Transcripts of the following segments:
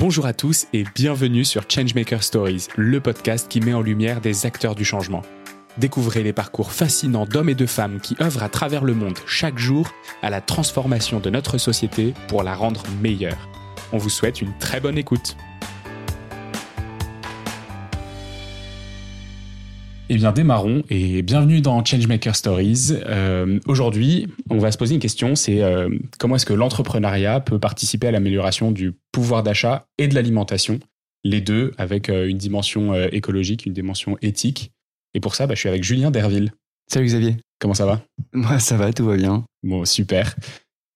Bonjour à tous et bienvenue sur Changemaker Stories, le podcast qui met en lumière des acteurs du changement. Découvrez les parcours fascinants d'hommes et de femmes qui œuvrent à travers le monde chaque jour à la transformation de notre société pour la rendre meilleure. On vous souhaite une très bonne écoute. Eh bien, démarrons et bienvenue dans Changemaker Stories. Euh, Aujourd'hui, on va se poser une question, c'est euh, comment est-ce que l'entrepreneuriat peut participer à l'amélioration du pouvoir d'achat et de l'alimentation, les deux avec euh, une dimension écologique, une dimension éthique. Et pour ça, bah, je suis avec Julien Derville. Salut Xavier. Comment ça va? Moi, ça va, tout va bien. Bon, super.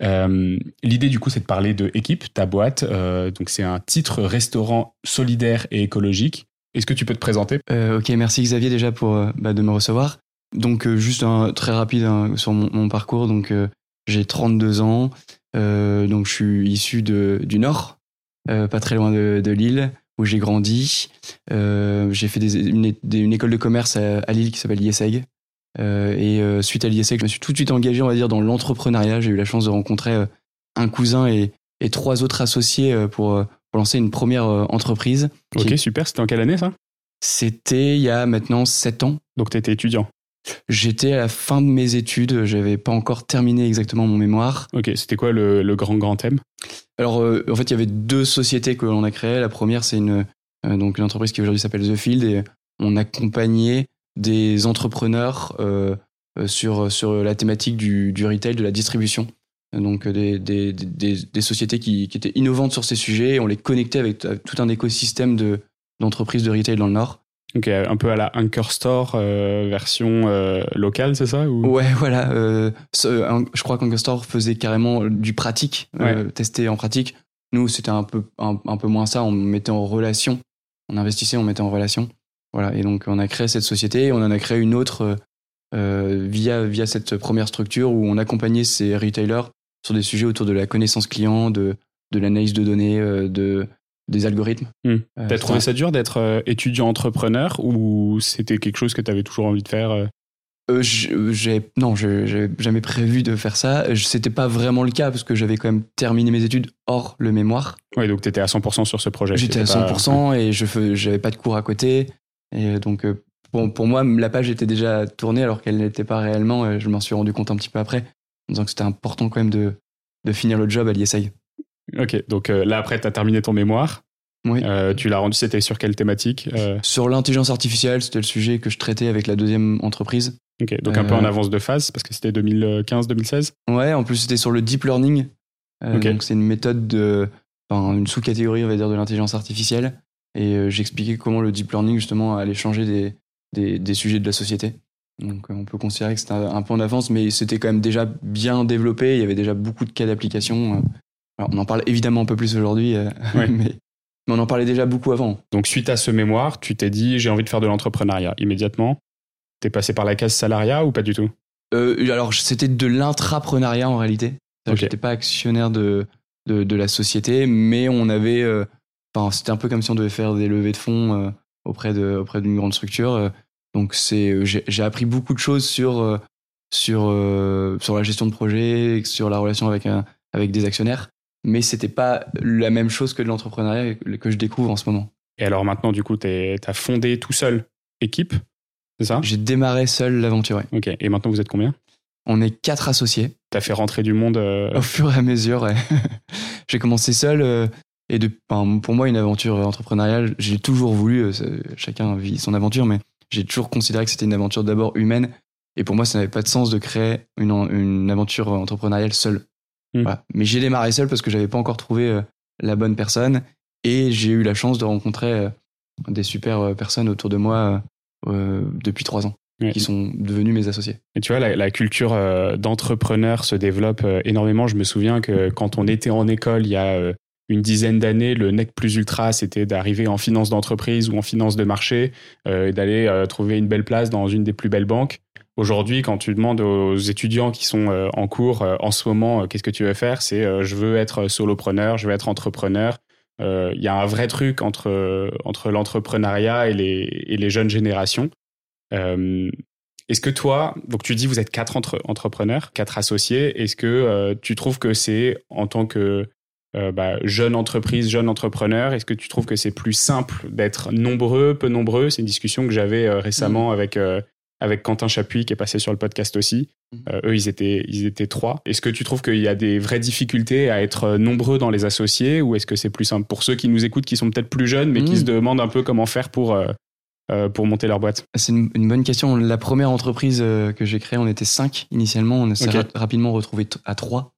Euh, L'idée du coup, c'est de parler de Équipe, ta boîte. Euh, donc, c'est un titre restaurant solidaire et écologique. Est-ce que tu peux te présenter? Euh, ok, merci Xavier déjà pour euh, bah, de me recevoir. Donc euh, juste un très rapide hein, sur mon, parcours. Donc j'ai 32 ans. Donc je suis issu de, du Nord, pas très loin de, de Lille, où j'ai grandi. J'ai fait une, école de commerce à, Lille qui s'appelle l'IESEG. Et suite à l'IESEG, je me suis tout de suite engagé, on va dire, dans l'entrepreneuriat. J'ai eu la chance de rencontrer un cousin et, trois autres associés pour, pour lancer une première euh, entreprise. Ok, Qui- super. C'était en quelle année ça? C'était il y a maintenant 7 ans. Donc, tu étais étudiant? J'étais à la fin de mes études, j'avais pas encore terminé exactement mon mémoire. Ok, c'était quoi le, le grand grand thème? Alors euh, en fait, il y avait deux sociétés que l'on a créées. La première, c'est une euh, donc une entreprise qui aujourd'hui s'appelle The Field et on accompagnait des entrepreneurs euh, sur sur la thématique du, du retail, de la distribution. Donc euh, des, des, des, des sociétés qui, qui étaient innovantes sur ces sujets. On les connectait avec, avec tout un écosystème de d'entreprises de retail dans le Nord. Ok, un peu à la Anchor Store euh, version euh, locale, c'est ça ou... Ouais, voilà. euh, ce- je crois qu'Ancastor faisait carrément du pratique, euh, testé en pratique. Nous, c'était un peu, un, un peu moins ça. On mettait en relation. On investissait, on mettait en relation. Voilà. Et donc, on a créé cette société. et On en a créé une autre euh, euh, via, via cette première structure où on accompagnait ces retailers sur des sujets autour de la connaissance client, de, de l'analyse de données, euh, de, des algorithmes. Hmm. Euh, T'as trouvé ça dur d'être euh, étudiant entrepreneur ou c'était quelque chose que tu avais toujours envie de faire euh? J'ai non, je- j'ai jamais prévu de faire ça. C'était pas vraiment le cas parce que j'avais quand même terminé mes études hors le mémoire. Ouais, donc tu étais à 100% sur ce projet. J'étais à C'était pas- 100% et je j'avais pas de cours à côté. Et donc pour moi, la page était déjà tournée alors qu'elle n'était pas réellement. Je m'en suis rendu compte un petit peu après, en disant que c'était important quand même de de finir le job à l'ISI. Ok, donc euh, là après, tu as terminé ton mémoire. Oui. Euh, tu l'as rendu, c'était sur quelle thématique Euh, Sur l'intelligence artificielle, c'était le sujet que je traitais avec la deuxième entreprise. Ok, donc un peu en avance de phase parce que c'était 2015-2016. Ouais, en plus c'était sur le deep learning. Euh, Ok. Donc c'est une méthode de, enfin une sous-catégorie on va dire de l'intelligence artificielle. Et j'expliquais comment le deep learning justement allait changer des, des, des sujets de la société. Donc euh, on peut considérer que c'était un, un peu en avance, mais c'était quand même déjà bien développé. Il y avait déjà beaucoup de cas d'application. euh. Alors, on en parle évidemment un peu plus aujourd'hui, euh, Ouais. mais, mais on en parlait déjà beaucoup avant. Donc suite à ce mémoire, tu t'es dit j'ai envie de faire de l'entrepreneuriat immédiatement. T'es passé par la case salariat ou pas du tout? Euh, alors, c'était de l'intrapreneuriat en réalité. C'est-à-dire Ok. que J'étais pas actionnaire de, de, de la société, mais on avait. euh, Enfin, c'était un peu comme si on devait faire des levées de fonds euh, auprès de auprès d'une grande structure. Donc, c'est euh, j'ai appris beaucoup de choses sur euh, sur euh, sur la gestion de projet, sur la relation avec un avec des actionnaires, mais c'était pas la même chose que de l'entrepreneuriat que je découvre en ce moment. Et alors maintenant, du coup, t'es- t'as fondé tout seul équipe, c'est ça? J'ai démarré seul l'aventure. ouais. Ok, et maintenant vous êtes combien? On est quatre associés. T'as fait rentrer du monde euh, Au fur et à mesure, ouais. j'ai commencé seul euh, et de, enfin, pour moi, une aventure entrepreneuriale, j'ai toujours voulu, chacun vit son aventure, mais j'ai toujours considéré que c'était une aventure d'abord humaine. Et pour moi, ça n'avait pas de sens de créer une, une aventure entrepreneuriale seule. Hmm. Voilà. Mais j'ai démarré seul parce que j'avais pas encore trouvé euh, la bonne personne et j'ai eu la chance de rencontrer euh, des super euh, personnes autour de moi euh, euh, depuis trois ans Ouais. qui sont devenus mes associés. Et tu vois, la, la culture euh, d'entrepreneur se développe euh, énormément. Je me souviens que quand on était en école il y a euh, une dizaine d'années, le nec plus ultra, c'était d'arriver en finance d'entreprise ou en finance de marché euh, et d'aller euh, trouver une belle place dans une des plus belles banques. Aujourd'hui, quand tu demandes aux étudiants qui sont euh, en cours en ce moment, qu'est-ce que tu veux faire C'est je veux être solopreneur, je veux être entrepreneur. Il y a un vrai truc entre, entre l'entrepreneuriat et les, et les jeunes générations. Est-ce que toi, donc tu dis vous êtes quatre entre- entrepreneurs, quatre associés, est-ce que tu trouves que c'est en tant que euh, bah, jeune entreprise, jeune entrepreneur Est-ce que tu trouves que c'est plus simple d'être nombreux, peu nombreux? C'est une discussion que j'avais euh, récemment mm. avec, euh, avec Quentin Chapuis qui est passé sur le podcast aussi. Mm. eux, ils étaient, ils étaient trois. Est-ce que tu trouves qu'il y a des vraies difficultés à être nombreux dans les associés ou est-ce que c'est plus simple pour ceux qui nous écoutent, qui sont peut-être plus jeunes, mais qui mm. se demandent un peu comment faire pour, pour monter leur boîte? C'est une, bonne question. La première entreprise que j'ai créée, on était cinq initialement. On s'est rapidement retrouvé à trois.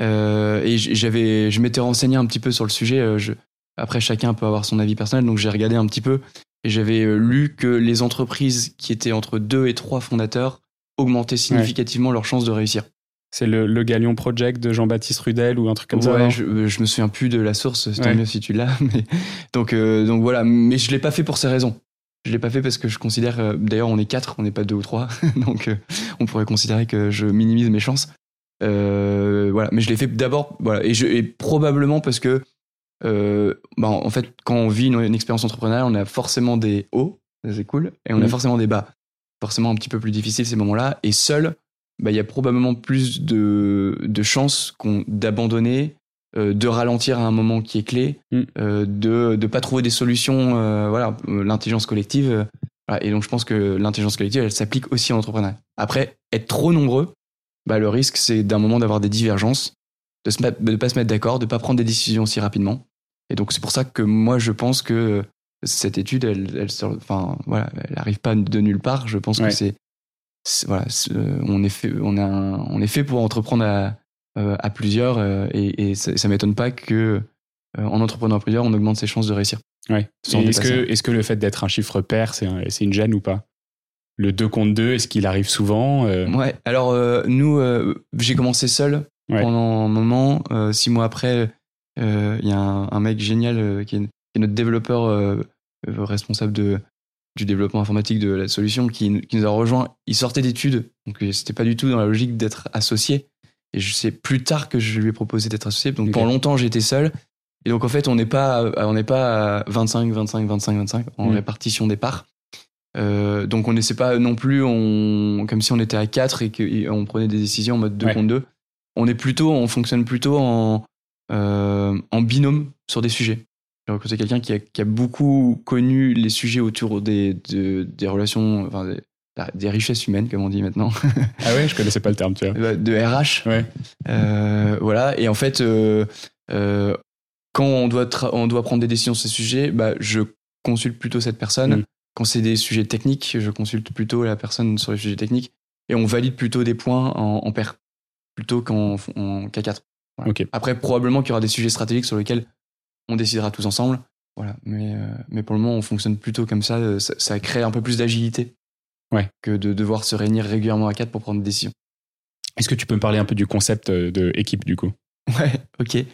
Euh, et j'avais, je m'étais renseigné un petit peu sur le sujet. Euh, je, après, chacun peut avoir son avis personnel, donc j'ai regardé un petit peu et j'avais euh, lu que les entreprises qui étaient entre deux et trois fondateurs augmentaient significativement leurs chances de réussir. C'est le, le, Galion Project de Jean-Baptiste Rudel ou un truc comme ça Ouais, je, je, me souviens plus de la source, c'est tant mieux si tu l'as. Mais... Donc, donc voilà, mais je l'ai pas fait pour ces raisons. Je l'ai pas fait parce que je considère, d'ailleurs on est quatre, on n'est pas deux ou trois, donc on pourrait considérer que je minimise mes chances. Euh, voilà, mais je l'ai fait d'abord, voilà, et, je, et probablement parce que, euh, bah, en fait, quand on vit une, expérience entrepreneuriale, on a forcément des hauts, c'est cool, et on a mm. forcément des bas, forcément un petit peu plus difficile ces moments-là, et seul, bah, il y a probablement plus de, de chances d'abandonner, euh, de ralentir à un moment qui est clé, mm. de ne pas trouver des solutions, voilà, l'intelligence collective. et donc je pense que l'intelligence collective, elle s'applique aussi en entrepreneuriat. Après, être trop nombreux, bah, le risque, c'est d'un moment d'avoir des divergences, de ne pas se mettre d'accord, de ne pas prendre des décisions aussi rapidement. Et donc, c'est pour ça que moi, je pense que cette étude, elle, elle, enfin, voilà, elle arrive pas de nulle part. Je pense que c'est, voilà, on est fait, on, a on est fait pour entreprendre à, euh, à plusieurs euh, et, et, ça, ne m'étonne pas que euh, en entreprenant à plusieurs, on augmente ses chances de réussir. Ouais. Est-ce que, est que le fait d'être un chiffre pair, c'est une gêne ou pas? Le 2 contre 2, est-ce qu'il arrive souvent euh? Ouais, alors euh, nous, euh, j'ai commencé seul pendant un moment. six mois après, il y a un, mec génial qui est, notre développeur responsable de, du développement informatique de la solution qui, qui nous a rejoint. Il sortait d'études, donc c'était pas du tout dans la logique d'être associé. Et je sais plus tard que je lui ai proposé d'être associé. Donc pendant longtemps, j'étais seul. Et donc en fait, on n'est pas, on n'est pas à 25, 25, 25, 25 en mm. répartition des parts. Euh, donc on n'essaie pas non plus on, comme si on était à 4 et qu'on prenait des décisions en mode 2 contre 2. On est plutôt, on fonctionne plutôt en, euh, en binôme sur des sujets. C'est quelqu'un qui a, qui a, beaucoup connu les sujets autour des, des relations, enfin des, des, richesses humaines, comme on dit maintenant. ah ouais, je connaissais pas le terme, tu vois. Bah, de RH. Ouais. Euh, voilà. Et en fait, quand on doit, on doit prendre des décisions sur ces sujets, bah, je consulte plutôt cette personne. Mm. Quand c'est des sujets techniques, je consulte plutôt la personne sur les sujets techniques et on valide plutôt des points en, paire plutôt qu'en K4. Après, probablement qu'il y aura des sujets stratégiques sur lesquels on décidera tous ensemble. Voilà. Mais, euh, mais pour le moment, on fonctionne plutôt comme ça. Ça, crée un peu plus d'agilité ouais. que de devoir se réunir régulièrement à quatre pour prendre des décisions. Est-ce que tu peux me parler un peu du concept euh, de équipe du coup? Ouais, ok.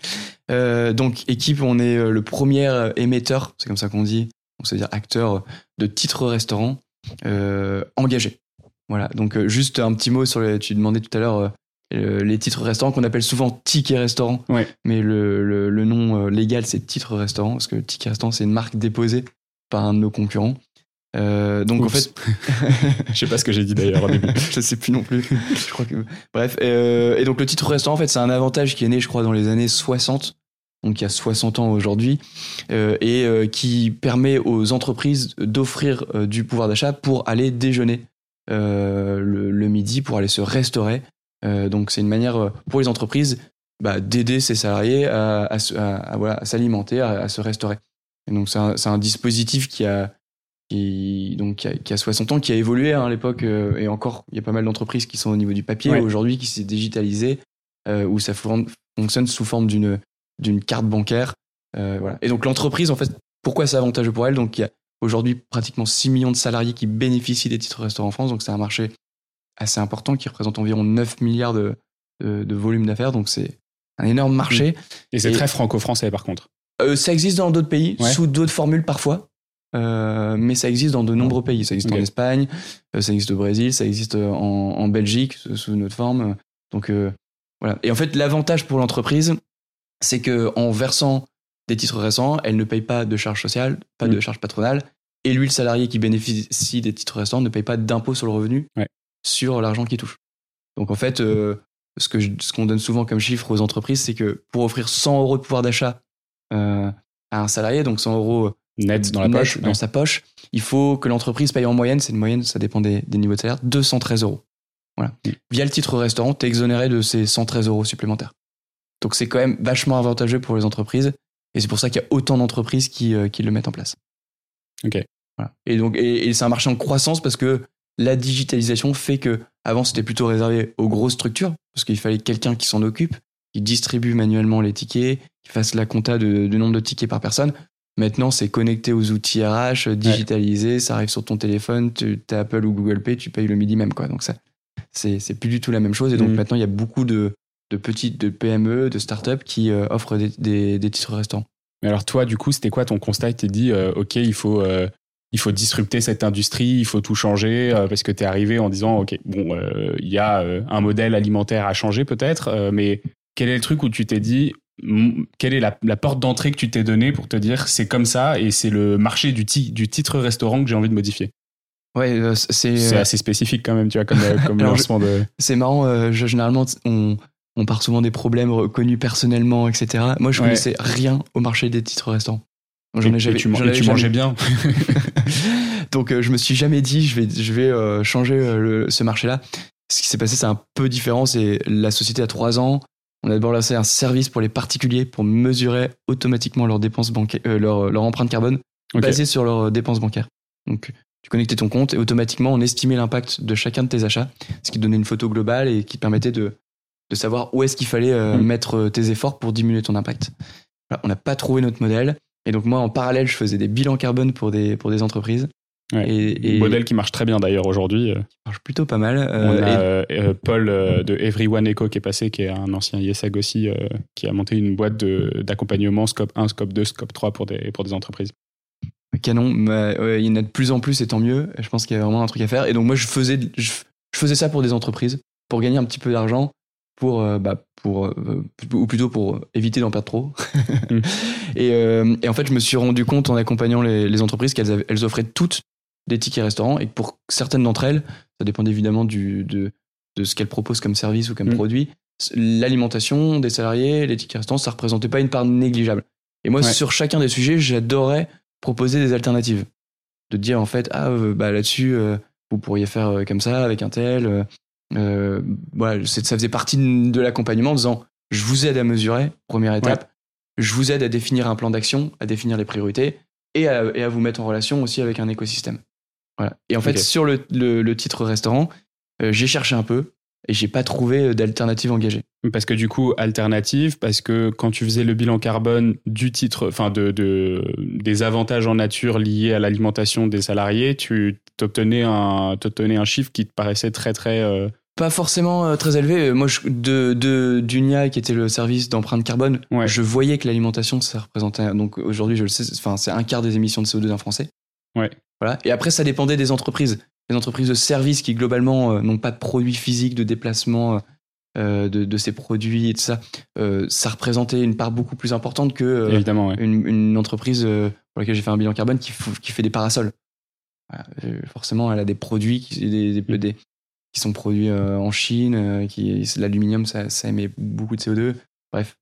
Euh, donc équipe, on est le premier émetteur, c'est comme ça qu'on dit, c'est-à-dire acteur de titres restaurants euh, engagés. Voilà, donc euh, juste un petit mot sur les, tu demandais tout à l'heure euh, les titres restaurants qu'on appelle souvent tickets restaurants, mais le, le, nom légal c'est titre restaurant parce que ticket restaurant c'est une marque déposée par un de nos concurrents. donc en fait, je sais pas ce que j'ai dit d'ailleurs je sais plus non plus. je crois que bref. et donc le titre restaurant en fait c'est un avantage qui est né je crois dans les années 60 donc il y a 60 ans aujourd'hui, euh, et euh, qui permet aux entreprises d'offrir euh, du pouvoir d'achat pour aller déjeuner le, midi, pour aller se restaurer. donc c'est une manière pour les entreprises bah, d'aider ses salariés à, à, s'alimenter, à, se restaurer. Et donc c'est un, un, dispositif qui a, qui, donc, qui a, 60 ans, qui a évolué hein, à l'époque, et encore, il y a pas mal d'entreprises qui sont au niveau du papier aujourd'hui, qui s'est digitalisé, où ça fonctionne sous forme d'une d'une carte bancaire. Euh, voilà. Et donc l'entreprise, en fait, pourquoi c'est avantageux pour elle? Donc il y a aujourd'hui pratiquement 6 millions de salariés qui bénéficient des titres restaurants en France, donc c'est un marché assez important qui représente environ 9 milliards de, de, volume d'affaires, donc c'est un énorme marché. Et c'est très franco-français par contre. Euh, ça existe dans d'autres pays, sous d'autres formules parfois. Euh, mais ça existe dans de nombreux pays. Ça existe en Espagne, ça existe au Brésil, ça existe en, en Belgique sous notre forme. Donc voilà. Et en fait, l'avantage pour l'entreprise, c'est que en versant des titres récents, elle ne paye pas de charges sociales, pas de mm. charges patronales, et lui, le salarié qui bénéficie des titres restants, ne paye pas d'impôt sur le revenu sur l'argent qu'il touche. Donc en fait, euh, ce que ce qu'on donne souvent comme chiffre aux entreprises, c'est que pour offrir 100 euros de pouvoir d'achat à un salarié, donc 100 euros net dans la poche, dans sa poche, il faut que l'entreprise paye en moyenne, c'est une moyenne, ça dépend des, des niveaux de salaire, 213 euros. Voilà. Mm. Via le titre restaurant, tu es exonéré de ces 113 euros supplémentaires. Donc c'est quand même vachement avantageux pour les entreprises. Et c'est pour ça qu'il y a autant d'entreprises qui, euh, qui, le mettent en place. Ok. Voilà. Et donc, et, c'est un marché en croissance parce que la digitalisation fait que avant c'était plutôt réservé aux grosses structures parce qu'il fallait quelqu'un qui s'en occupe, qui distribue manuellement les tickets, qui fasse la compta de, du nombre de tickets par personne. Maintenant, c'est connecté aux outils RH, digitalisé, ça arrive sur ton téléphone, tu as Apple ou Google Pay, tu payes le midi même. Quoi. Donc, ça, c'est plus du tout la même chose. Et donc, mm. maintenant, il y a beaucoup de, de petites de PME, de startups qui euh, offrent des, des, titres restants. Mais alors toi, du coup, c'était quoi ton constat? Tu t'es dit, euh, OK, il faut, euh, il faut disrupter cette industrie, il faut tout changer, parce que tu es arrivé en disant, OK, bon, il y a un modèle alimentaire à changer peut-être, mais quel est le truc où tu t'es dit, quelle est la, porte d'entrée que tu t'es donnée pour te dire, c'est comme ça et c'est le marché du, du titre restaurant que j'ai envie de modifier? Ouais, c'est c'est assez spécifique quand même, tu vois, comme, comme lancement de. C'est marrant. généralement, on, on part souvent des problèmes reconnus personnellement, etc. Moi, je connaissais rien au marché des titres restants. J'en ai jamais. tu, mangeais bien. Donc, euh, je me suis jamais dit, je vais, je vais euh, changer euh, ce marché-là. Ce qui s'est passé, c'est un peu différent. C'est la société a trois ans. On a d'abord lancé un service pour les particuliers pour mesurer automatiquement leurs dépenses bancaires, leur, leur, empreinte carbone basée sur leurs dépenses bancaires. Donc, tu connectais ton compte et automatiquement, on estimait l'impact de chacun de tes achats, ce qui donnait une photo globale et qui permettait de de savoir où est-ce qu'il fallait euh, mm. mettre euh, tes efforts pour diminuer ton impact. on n'a pas trouvé notre modèle. Et donc moi, en parallèle, je faisais des bilans carbone pour des, pour des entreprises. Et, Modèle qui marche très bien d'ailleurs aujourd'hui. Euh. Qui marche plutôt pas mal. on a Paul de Everyone Eco qui est passé, qui est un ancien ISAG aussi, qui a monté une boîte d'accompagnement Scope 1, Scope 2, Scope 3 pour des, pour des entreprises. Canon, il y en a de plus en plus et tant mieux. Je pense qu'il y a vraiment un truc à faire. Et donc moi, je faisais, je faisais ça pour des entreprises, pour gagner un petit peu d'argent pour, euh, bah, pour euh, ou plutôt pour éviter d'en perdre trop. Mm. et, euh, et, en fait, je me suis rendu compte en accompagnant les, les entreprises qu'elles elles offraient toutes des tickets restaurants et que pour certaines d'entre elles, ça dépend évidemment du, de, de ce qu'elles proposent comme service ou comme mm. produit, l'alimentation des salariés, les tickets restaurants, ça représentait pas une part négligeable. Et moi, sur chacun des sujets, j'adorais proposer des alternatives. De dire en fait, ah, bah là-dessus, vous pourriez faire comme ça avec un tel euh, voilà, ça faisait partie de l'accompagnement en disant je vous aide à mesurer, première étape, je vous aide à définir un plan d'action, à définir les priorités et à, et à, vous mettre en relation aussi avec un écosystème. Voilà. Et en fait, sur le, le, titre restaurant, euh, j'ai cherché un peu et j'ai pas trouvé d'alternative engagée. Parce que du coup, alternative, parce que quand tu faisais le bilan carbone du titre, enfin de, de, des avantages en nature liés à l'alimentation des salariés, tu t'obtenais un, un chiffre qui te paraissait très très euh, pas forcément euh, très élevé. Moi, je, de, de d'UNIA, qui était le service d'empreinte carbone, je voyais que l'alimentation, ça représentait. Donc aujourd'hui, je le sais, enfin, c'est un quart des émissions de CO2 d'un Français. Ouais. Voilà. Et après, ça dépendait des entreprises. Les entreprises de services qui, globalement, euh, n'ont pas de produits physiques de déplacement euh, de, de, ces produits et tout ça, ça représentait une part beaucoup plus importante que Évidemment, une, une, entreprise pour laquelle j'ai fait un bilan carbone qui, qui fait des parasols. forcément, elle a des produits, qui, des, des, des, qui sont produits euh, en Chine, euh, qui l'aluminium ça, ça, émet beaucoup de CO2. Bref.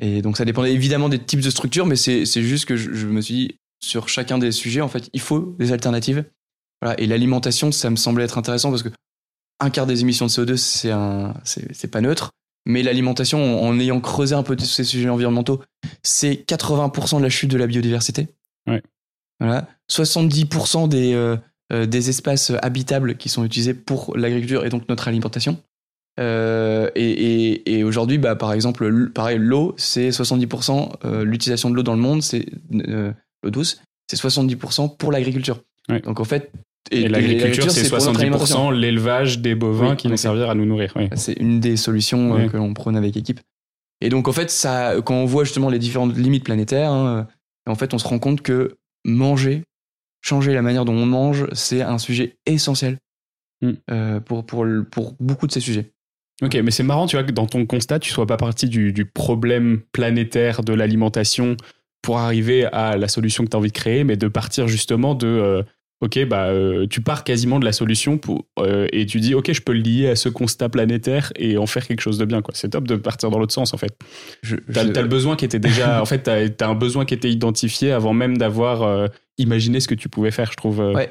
Et donc ça dépendait évidemment des types de structures, mais c'est juste que je, me suis dit sur chacun des sujets, en fait, il faut des alternatives. Voilà. Et l'alimentation, ça me semblait être intéressant parce que un quart des émissions de CO2, c'est un, c'est pas neutre. Mais l'alimentation, en ayant creusé un peu ces sujets environnementaux, c'est 80% de la chute de la biodiversité. Ouais. Voilà. 70% des, euh, des espaces habitables qui sont utilisés pour l'agriculture et donc notre alimentation. Euh, et, aujourd'hui, bah, par exemple, pareil, l'eau, c'est 70%, euh, l'utilisation de l'eau dans le monde, c'est l'eau douce, c'est 70% pour l'agriculture. Donc en fait, et, l'agriculture, c'est 70% l'élevage des bovins qui vont servir à nous nourrir. C'est une des solutions que l'on prône avec équipe. Et donc en fait, ça, quand on voit justement les différentes limites planétaires, hein, en fait, on se rend compte que manger changer la manière dont on mange, c'est un sujet essentiel mm. euh, pour, pour, pour beaucoup de ces sujets. Ok, mais c'est marrant, tu vois, que dans ton constat, tu sois pas parti du, du problème planétaire de l'alimentation pour arriver à la solution que tu as envie de créer, mais de partir justement de, euh, ok, bah, euh, tu pars quasiment de la solution pour, euh, et tu dis, ok, je peux le lier à ce constat planétaire et en faire quelque chose de bien. Quoi. C'est top de partir dans l'autre sens, en fait. T'as, je- le besoin qui était déjà, en fait, t'as, t'as un besoin qui était identifié avant même d'avoir imaginé ce que tu pouvais faire, je trouve. euh. Ouais,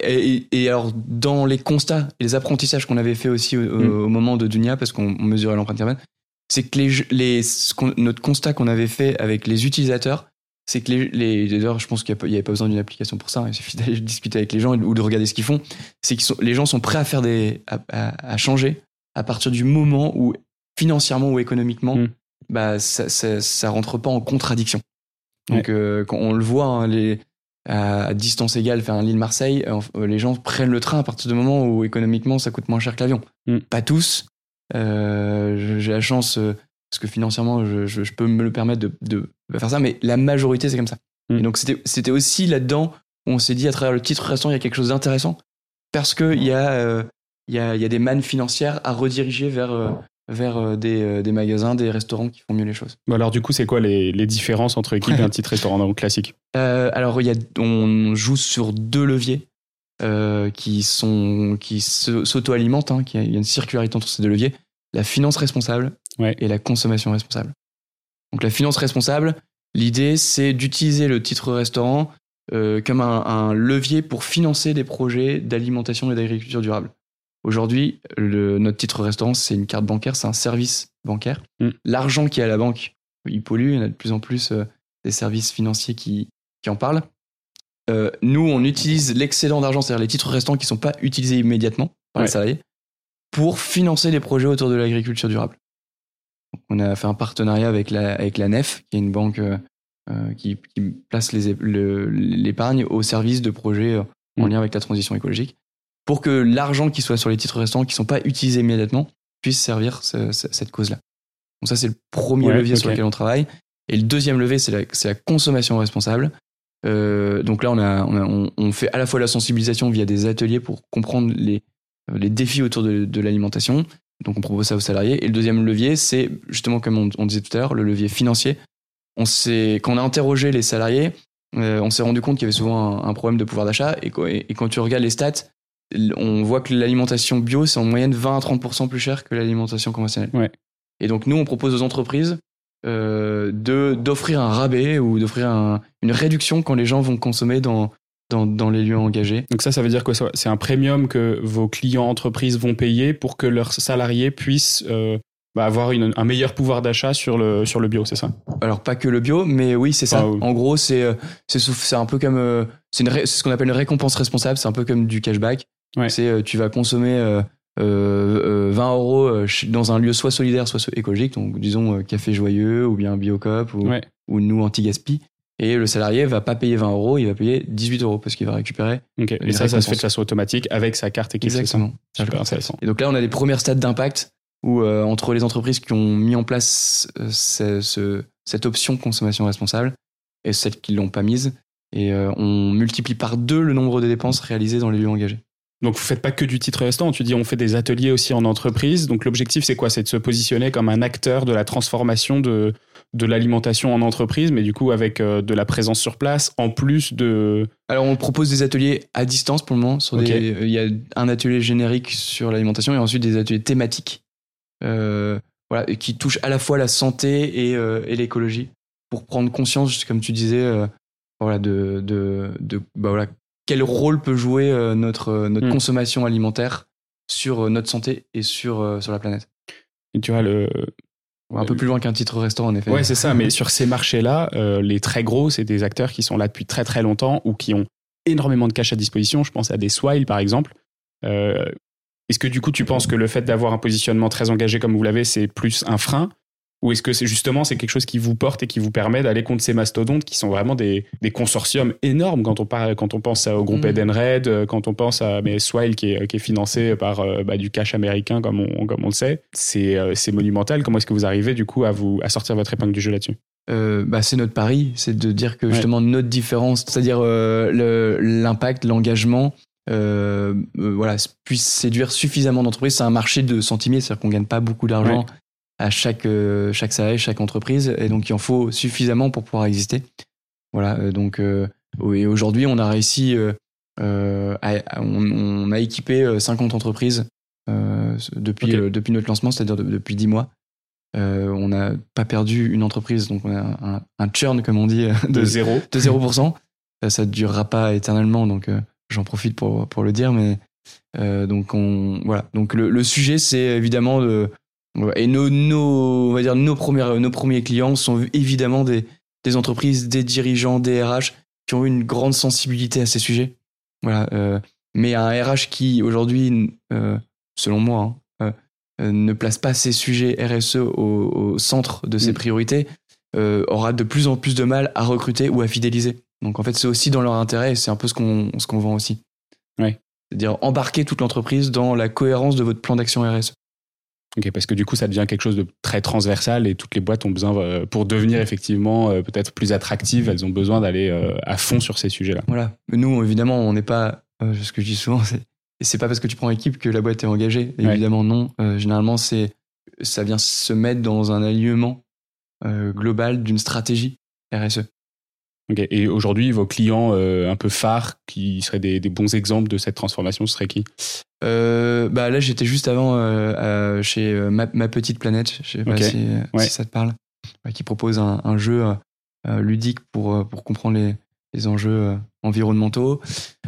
et, alors, dans les constats et les apprentissages qu'on avait fait aussi au, Mm. au moment de Dunia, parce qu'on on mesurait l'empreinte carbone, c'est que les, jeux- les, ce qu'on- notre constat qu'on avait fait avec les utilisateurs, c'est que les, les d'ailleurs, je pense qu'il n'y avait pas besoin d'une application pour ça, hein, il suffit d'aller discuter avec les gens ou de regarder ce qu'ils font, c'est que les gens sont prêts à faire des, à, à- à changer à partir du moment où, financièrement ou économiquement, Mm. bah, ça, ça, ça rentre pas en contradiction. Donc, euh, on le voit, hein, les, à distance égale, faire un Lille-Marseille, euh, les gens prennent le train à partir du moment où économiquement ça coûte moins cher que l'avion. Mm. Pas tous. Euh, J'ai la chance, euh, parce que financièrement je, je- je peux me le permettre de, de faire ça, mais la majorité c'est comme ça. Mm. Et donc c'était aussi là-dedans où on s'est dit à travers le titre restaurant, il y a quelque chose d'intéressant, parce qu'il y, a, euh, y, a, y a des mannes financières à rediriger vers, euh, vers euh, des, euh, des magasins, des restaurants qui font mieux les choses. Bon, alors, du coup, c'est quoi les, les différences entre équipe et un petit restaurant classique? Euh, alors, il y a, on joue sur deux leviers euh, qui sont qui s'auto-alimentent. hein, il y a une circularité entre ces deux leviers la finance responsable Ouais. et la consommation responsable. Donc, la finance responsable, l'idée c'est d'utiliser le titre restaurant euh, comme un, un levier pour financer des projets d'alimentation et d'agriculture durable. Aujourd'hui, notre titre restaurant, c'est une carte bancaire, c'est un service bancaire. Mm. L'argent qui est à la banque, il pollue, il y en a de plus en plus euh, des services financiers qui, qui en parlent. Euh, nous, on utilise l'excédent d'argent, c'est-à-dire les titres restants qui ne sont pas utilisés immédiatement par Ouais. les salariés, pour financer des projets autour de l'agriculture durable. Donc, on a fait un partenariat avec la, avec la NEF, qui est une banque euh, qui, qui place le- l'épargne au service de projets en Mm. lien avec la transition écologique, pour que l'argent qui soit sur les titres restants, qui ne sont pas utilisés immédiatement, puisse servir ce- ce- cette cause-là. Donc ça, c'est le premier Ouais, levier sur lequel on travaille. Et le deuxième levier, c'est la, consommation responsable. Euh, donc là, on, a, on, a- on- on fait à la fois la sensibilisation via des ateliers pour comprendre les, les défis autour de, de l'alimentation. Donc on propose ça aux salariés. Et le deuxième levier, c'est justement, comme on, on disait tout à l'heure, le levier financier. On quand on a interrogé les salariés, euh, on s'est rendu compte qu'il y avait souvent un, un problème de pouvoir d'achat. Et, qu- et quand tu regardes les stats, on voit que l'alimentation bio, c'est en moyenne 20 à 30% plus cher que l'alimentation conventionnelle. Ouais. Et donc nous, on propose aux entreprises euh, de d'offrir un rabais ou d'offrir un- une réduction quand les gens vont consommer dans, dans, dans les lieux engagés. Donc ça, ça veut dire quoi ça C'est un premium que vos clients entreprises vont payer pour que leurs salariés puissent euh, bah, avoir une- un meilleur pouvoir d'achat sur le, sur le bio, c'est ça? Alors pas que le bio, mais oui, c'est ça. Ah oui. En gros, c'est euh, c'est un peu comme c'est ce qu'on appelle une récompense responsable. C'est un peu comme du cashback. Ouais. C'est euh, tu vas consommer euh, euh, euh, 20 euros dans un lieu soit solidaire, soit so- écologique. Donc disons café joyeux ou bien Biocop ou, Ouais. ou nous anti-gaspi. Et le salarié va pas payer 20 euros, il va payer 18 euros parce qu'il va récupérer. Et ça, ça se fait de façon automatique avec sa carte équipe. c'est Exactement. Super intéressant. Et donc là, on a les premières stades d'impact où euh, entre les entreprises qui ont mis en place euh, ce- ce- cette option consommation responsable et celles qui l'ont pas mise, et euh, on multiplie par deux le nombre de dépenses réalisées dans les lieux engagés. Donc vous faites pas que du titre restaurant, tu dis on fait des ateliers aussi en entreprise. Donc l'objectif c'est quoi? C'est de se positionner comme un acteur de la transformation de, de l'alimentation en entreprise, mais du coup avec euh, de la présence sur place, en plus de... Alors on propose des ateliers à distance pour le moment. Sur Ok. des- euh, il y a un atelier générique sur l'alimentation et ensuite des ateliers thématiques euh, voilà, et qui touchent à la fois la santé et, euh, et l'écologie pour prendre conscience, comme tu disais, voilà, de, de, de bah voilà, quel rôle peut jouer euh, notre, euh, notre Mm. consommation alimentaire sur euh, notre santé et sur, sur la planète? et tu vois, le... Un peu plus loin qu'un titre restaurant en effet. Ouais, c'est ça, mais sur ces marchés-là, euh, les très gros, c'est des acteurs qui sont là depuis très très longtemps ou qui ont énormément de cash à disposition. Je pense à des Swile par exemple. Euh, est-ce que du coup tu penses que le fait d'avoir un positionnement très engagé comme vous l'avez, c'est plus un frein Ou est-ce que c'est justement c'est quelque chose qui vous porte et qui vous permet d'aller contre ces mastodontes qui sont vraiment des, des consortiums énormes quand on, parle, quand on pense au groupe Mhm. Edenred, euh, quand on pense à mais Swile qui est, qui est financé par euh, bah, du cash américain comme on, comme on le sait, c'est euh, c'est monumental. Comment est-ce que vous arrivez du coup à, vous, à sortir votre épingle du jeu là-dessus? Euh, bah, c'est notre pari, c'est de dire que justement notre différence, c'est-à-dire euh, le- l'impact, l'engagement, euh, euh, voilà, puisse séduire suffisamment d'entreprises. C'est un marché de centimiers, c'est-à-dire qu'on gagne pas beaucoup d'argent à chaque euh, chaque salarié, chaque entreprise, et donc il en faut suffisamment pour pouvoir exister. Voilà, euh, donc euh, et aujourd'hui on a réussi a- on, on a équipé euh, 50 entreprises depuis, depuis notre lancement, c'est-à-dire de- depuis 10 mois. Euh, on n'a pas perdu une entreprise, donc on a un, un churn, comme on dit, De de, zéro. de 0%. Euh, ça ne durera pas éternellement, donc euh, j'en profite pour, pour le dire. Mais euh, donc on voilà. Donc le, le sujet, c'est évidemment de et nos, nos on va dire nos premiers nos premiers clients sont évidemment des des entreprises, des dirigeants, des RH qui ont une grande sensibilité à ces sujets. Voilà. euh, mais un RH qui aujourd'hui, euh, selon moi, hein, euh, ne place pas ces sujets RSE au, au centre de ses Mm. priorités, aura de plus en plus de mal à recruter ou à fidéliser. Donc en fait, c'est aussi dans leur intérêt et c'est un peu ce qu'on ce qu'on vend aussi. Ouais. C'est-à-dire embarquer toute l'entreprise dans la cohérence de votre plan d'action RSE. Ok, parce que du coup, ça devient quelque chose de très transversal et toutes les boîtes ont besoin, euh, pour devenir effectivement euh, peut-être plus attractives, elles ont besoin d'aller euh, à fond sur ces sujets-là. Voilà. Nous, évidemment, on n'est pas. ce que je dis souvent, c'est c'est pas parce que tu prends équipe que la boîte est engagée. Ouais. Évidemment, non. Euh, généralement, c'est ça vient se mettre dans un alignement euh, global d'une stratégie. RSE. Et aujourd'hui, vos clients euh, un peu phares qui seraient des, des bons exemples de cette transformation, ce serait qui? Euh, bah là, j'étais juste avant euh, chez euh, ma, Ma petite planète. Je sais pas si, Ouais. si ça te parle. Qui propose un, un jeu ludique pour pour comprendre les, les enjeux environnementaux.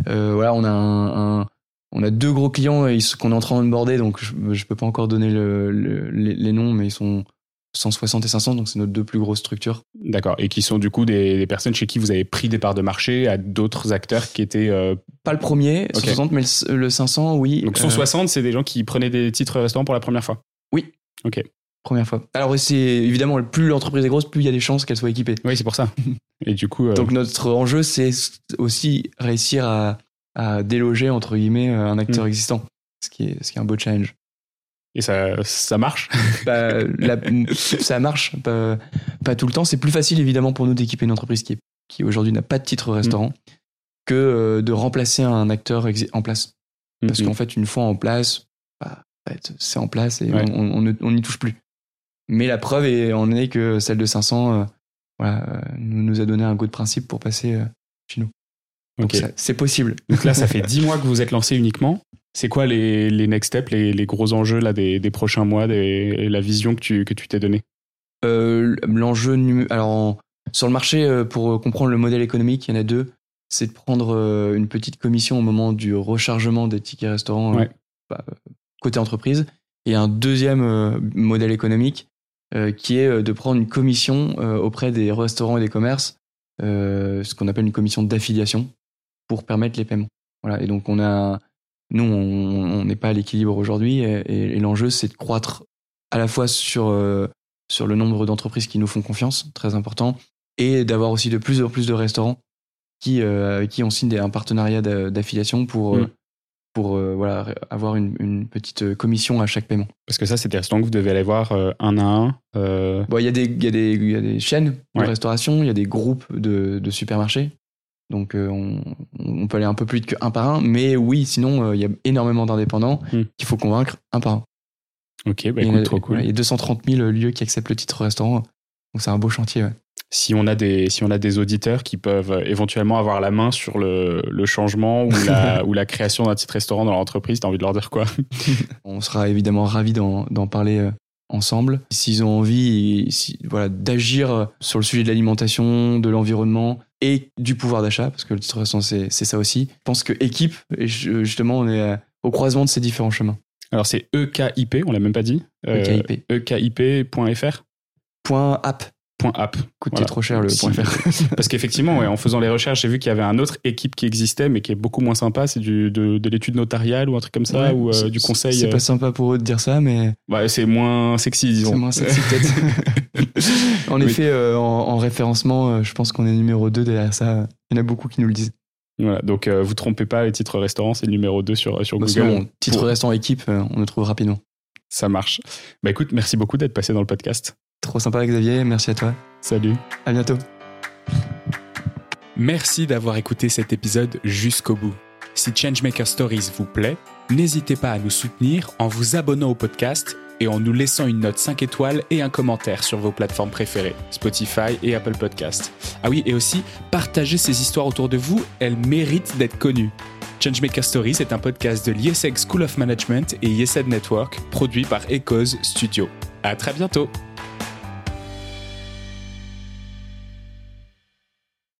Voilà, on a un, un- on a deux gros clients qu'on est en train de border, donc je, je peux pas encore donner le, le- les, les noms, mais ils sont 160 et 500, donc c'est nos deux plus grosses structures. D'accord. Et qui sont du coup des, des personnes chez qui vous avez pris des parts de marché à d'autres acteurs qui étaient. euh, Pas le premier, Ok. 160, mais le, le 500, oui. Donc Euh, 160, c'est des gens qui prenaient des titres restaurants pour la première fois. première fois. Alors c'est évidemment plus l'entreprise est grosse, plus il y a des chances qu'elle soit équipée. Oui, c'est pour ça. Et du coup, euh, Donc notre enjeu, c'est aussi réussir à, à déloger entre guillemets un acteur Mm. existant, ce qui est ce qui est un beau challenge. Et ça, ça marche. Bah, la- ça marche pas, pas tout le temps. C'est plus facile évidemment pour nous d'équiper une entreprise qui, aujourd'hui n'a pas de titre restaurant que euh, de remplacer un acteur en place. Parce Mhm. qu'en fait, une fois en place, bah, en fait, c'est en place et Ouais. on on ne- on n'y touche plus. Mais la preuve est, en est que celle de 500 euh, voilà, euh, nous, a donné un go de principe pour passer euh, chez nous. Donc Ok. ça- c'est possible. Donc là, ça fait 10 mois que vous êtes lancé uniquement. C'est quoi les, les next steps, les, les gros enjeux là, des, des prochains mois, des, la vision que tu que tu t'es donnée? Euh, L'enjeu, alors sur le marché, euh, pour comprendre le modèle économique, il y en a deux. C'est de prendre euh, une petite commission au moment du rechargement des tickets restaurants euh, Ouais. bah, euh, côté entreprise. Et un deuxième euh, modèle économique euh, qui est euh, de prendre une commission euh, auprès des restaurants et des commerces, euh, ce qu'on appelle une commission d'affiliation, pour permettre les paiements. Voilà. Et donc on a, nous, on n'est pas à l'équilibre aujourd'hui, et, et- et l'enjeu c'est de croître à la fois sur euh, sur le nombre d'entreprises qui nous font confiance, très important, et d'avoir aussi de plus en plus de restaurants qui, euh, avec qui on signe des- un partenariat d'a- d'affiliation pour, euh, Mm. pour euh, voilà, avoir une, une petite commission à chaque paiement. Parce que ça, c'est des restaurants que vous devez aller voir euh, un à un. euh, Bon, il y, a des- il y, il y a des chaînes de Ouais. restauration, il y a des groupes de, de supermarchés. Donc euh, on, on peut aller un peu plus vite qu'un par un, mais oui, sinon euh, il y a énormément d'indépendants Mm. qu'il faut convaincre un par un. Ok, bah écoute, trop cool. il y a 230 000 lieux qui acceptent le titre restaurant, donc c'est un beau chantier. ouais. Si on a des si on a des auditeurs qui peuvent euh, éventuellement avoir la main sur le, le changement ou la ou la création d'un titre restaurant dans l'entreprise, t'as envie de leur dire quoi? On sera évidemment ravis d'en parler ensemble. S'ils ont envie si- voilà, d'agir sur le sujet de l'alimentation, de l'environnement et du pouvoir d'achat, parce que le titre restaurant, c'est c'est ça aussi. Je pense que équipe, et justement, on est euh, au croisement de ces différents chemins. Alors c'est E EKIP, on l'a même pas dit. Euh, EKIP. EKIP.fr. Point app. Point app. Coûte Voilà. trop cher le point fr. Parce qu'effectivement, ouais, en faisant les recherches, j'ai vu qu'il y avait un autre équipe qui existait, mais qui est beaucoup moins sympa. C'est du, de, de l'étude notariale ou un truc comme ça, Ouais, ou euh, du conseil. C'est euh, pas sympa pour eux de dire ça, mais ouais, c'est moins sexy, disons. c'est moins sexy peut-être. en Oui. effet, euh, en, en référencement, euh, je pense qu'on est numéro 2 derrière ça. Il y en a beaucoup qui nous le disent. Voilà, donc euh, vous trompez pas, les titres restaurants, c'est numéro 2 sur, sur Google. sinon, titre Pour- équipe, euh, on le trouve rapidement. Ça marche. Bah écoute, merci beaucoup d'être passé dans le podcast. Trop sympa, Xavier. Merci à toi. Salut. À bientôt. Merci d'avoir écouté cet épisode jusqu'au bout. Si Changemaker Stories vous plaît, n'hésitez pas à nous soutenir en vous abonnant au podcast et en nous laissant une note 5 étoiles et un commentaire sur vos plateformes préférées, Spotify et Apple Podcast. Ah oui, et aussi, partagez ces histoires autour de vous, elles méritent d'être connues. Changemaker Stories est un podcast de l'ISEG School of Management et ISED Network, produit par Echoes Studio. À très bientôt!